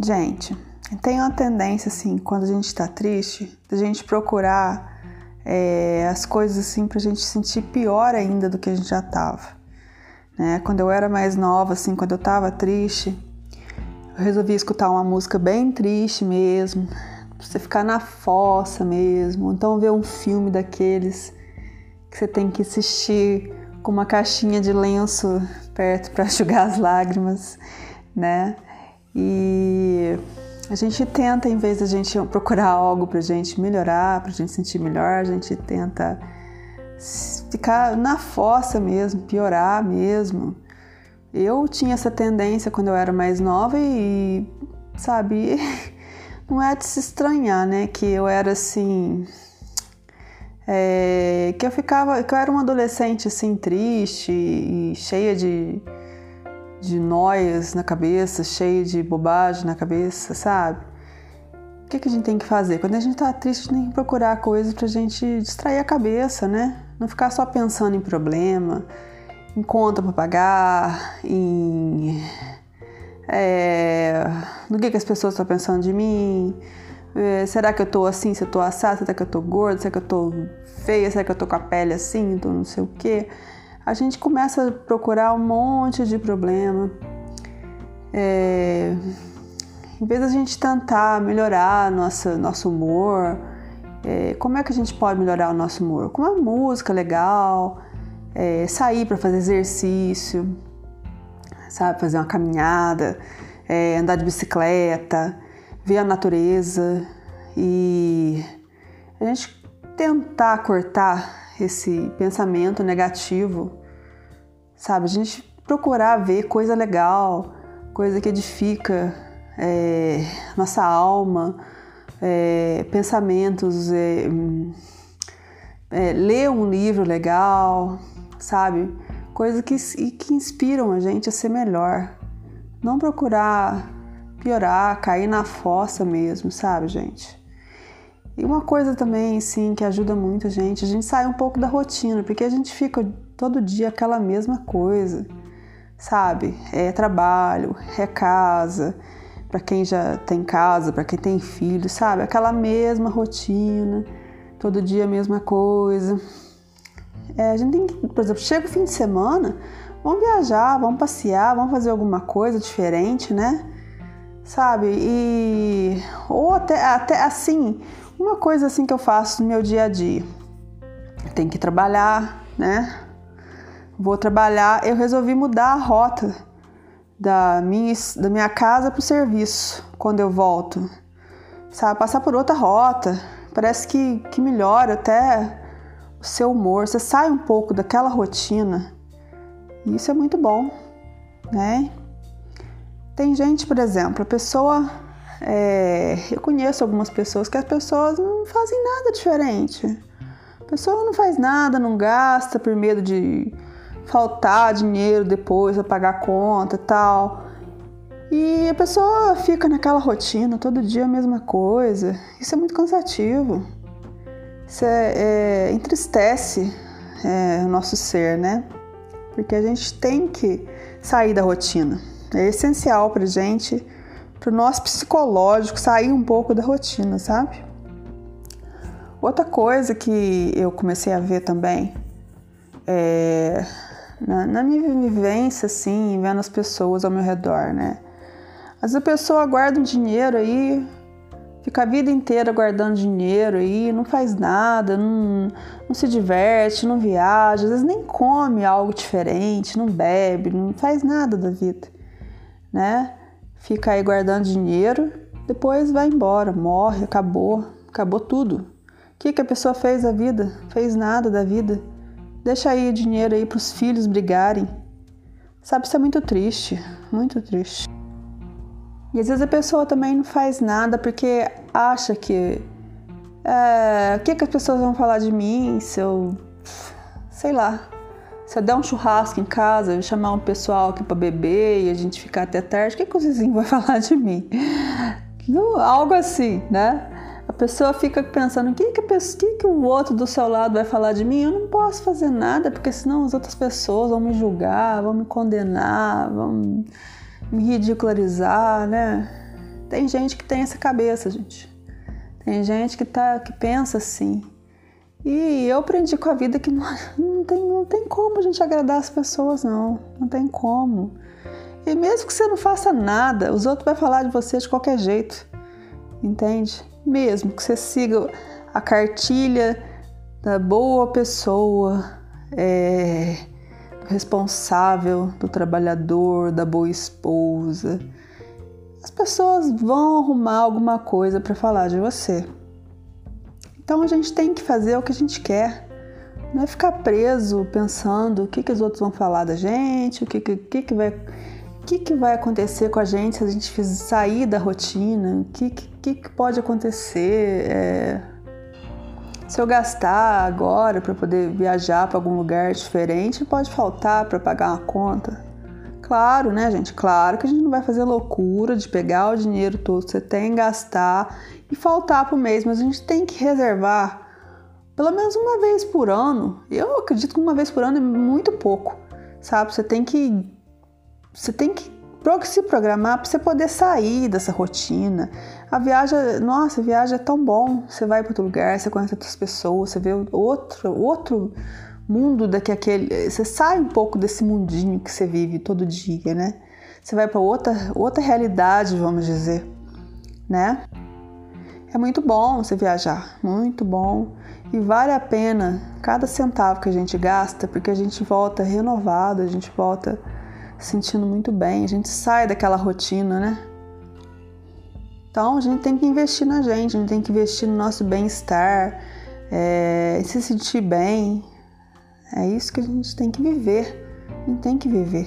Gente, tem uma tendência, assim, quando a gente tá triste, da gente procurar é, as coisas, assim, pra gente sentir pior ainda do que a gente já tava. Né? Quando eu era mais nova, assim, quando eu tava triste, eu resolvi escutar uma música bem triste mesmo, pra você ficar na fossa mesmo, então ver um filme daqueles que você tem que assistir com uma caixinha de lenço perto para enxugar as lágrimas, né? E a gente tenta, em vez de a gente procurar algo para gente melhorar, para gente sentir melhor, a gente tenta ficar na fossa mesmo, piorar mesmo. Eu tinha essa tendência quando eu era mais nova e, sabe, não é de se estranhar, né? Que eu era assim. É, que eu ficava. que eu era uma adolescente assim, triste e cheia de de noias na cabeça, cheio de bobagem na cabeça, sabe? O que, que a gente tem que fazer? Quando a gente tá triste, a gente tem que procurar coisas pra gente distrair a cabeça, né? Não ficar só pensando em problema, em conta pra pagar, em. É, no que, que as pessoas estão pensando de mim. É, será que eu tô assim? Se eu tô assada? Será que eu tô gorda? Será que eu tô feia? Será que eu tô com a pele assim? Tô não sei o quê? A gente começa a procurar um monte de problema. É, em vez da gente tentar melhorar nossa, nosso humor, é, como é que a gente pode melhorar o nosso humor? Com uma música legal, é, sair para fazer exercício, sabe, fazer uma caminhada, é, andar de bicicleta, ver a natureza e a gente tentar cortar esse pensamento negativo, sabe? A gente procurar ver coisa legal, coisa que edifica é, nossa alma, é, pensamentos, é, é ler um livro legal, sabe? Coisas que, que inspiram a gente a ser melhor. Não procurar piorar, cair na fossa mesmo, sabe, gente? E uma coisa também, sim, que ajuda muito a gente, a gente sai um pouco da rotina, porque a gente fica todo dia aquela mesma coisa, sabe? É trabalho, é casa, para quem já tem casa, para quem tem filho, sabe? Aquela mesma rotina, todo dia a mesma coisa. É, a gente tem que, por exemplo, chega o fim de semana, vamos viajar, vamos passear, vamos fazer alguma coisa diferente, né? Sabe? E ou até, até assim, uma coisa assim que eu faço no meu dia a dia. Tem que trabalhar, né? Vou trabalhar, eu resolvi mudar a rota da minha, da minha casa para o serviço quando eu volto. Sabe, passar por outra rota. Parece que, que melhora até o seu humor. Você sai um pouco daquela rotina. E isso é muito bom, né? Tem gente, por exemplo, a pessoa é, eu conheço algumas pessoas que as pessoas não fazem nada diferente. A pessoa não faz nada, não gasta por medo de faltar dinheiro depois para pagar a conta e tal. E a pessoa fica naquela rotina, todo dia a mesma coisa. Isso é muito cansativo. Isso é, é, entristece é, o nosso ser, né? Porque a gente tem que sair da rotina. É essencial pra gente para o nosso psicológico sair um pouco da rotina, sabe? Outra coisa que eu comecei a ver também é na, na minha vivência, assim, vendo as pessoas ao meu redor, né? Às vezes a pessoa guarda um dinheiro aí, fica a vida inteira guardando dinheiro aí, não faz nada, não, não se diverte, não viaja, às vezes nem come algo diferente, não bebe, não faz nada da vida, né? fica aí guardando dinheiro, depois vai embora, morre, acabou, acabou tudo. O que, que a pessoa fez da vida? Fez nada da vida. Deixa aí dinheiro aí para os filhos brigarem. Sabe, isso é muito triste, muito triste. E às vezes a pessoa também não faz nada porque acha que. É, o que, que as pessoas vão falar de mim se eu. sei lá, se der um churrasco em casa, chamar um pessoal aqui para beber e a gente ficar até tarde, o que, que o vizinho vai falar de mim? algo assim, né? A pessoa fica pensando, o que que, que, que o outro do seu lado vai falar de mim? Eu não posso fazer nada, porque senão as outras pessoas vão me julgar, vão me condenar, vão me ridicularizar, né? Tem gente que tem essa cabeça, gente. Tem gente que, tá, que pensa assim. E eu aprendi com a vida que não, não, tem, não tem como a gente agradar as pessoas, não. Não tem como. E mesmo que você não faça nada, os outros vão falar de você de qualquer jeito. Entende? Mesmo que você siga a cartilha da boa pessoa, é, responsável, do trabalhador, da boa esposa, as pessoas vão arrumar alguma coisa para falar de você. Então a gente tem que fazer o que a gente quer. Não é ficar preso pensando o que, que os outros vão falar da gente, o que, que, que, vai, o que, que vai acontecer com a gente se a gente sair da rotina, o que, que, que pode acontecer. É, se eu gastar agora para poder viajar para algum lugar diferente, pode faltar para pagar uma conta. Claro, né, gente? Claro que a gente não vai fazer loucura de pegar o dinheiro todo que você tem, gastar e faltar para o mês, mas a gente tem que reservar pelo menos uma vez por ano. Eu acredito que uma vez por ano é muito pouco, sabe? Você tem que você tem que se programar para você poder sair dessa rotina. A viagem, nossa, a viagem é tão bom. Você vai para outro lugar, você conhece outras pessoas, você vê outro outro mundo daqui aquele, você sai um pouco desse mundinho que você vive todo dia, né? Você vai para outra outra realidade, vamos dizer, né? É muito bom você viajar, muito bom e vale a pena cada centavo que a gente gasta, porque a gente volta renovado, a gente volta sentindo muito bem, a gente sai daquela rotina, né? Então a gente tem que investir na gente, a gente tem que investir no nosso bem-estar, é, se sentir bem, é isso que a gente tem que viver. Gente tem que viver.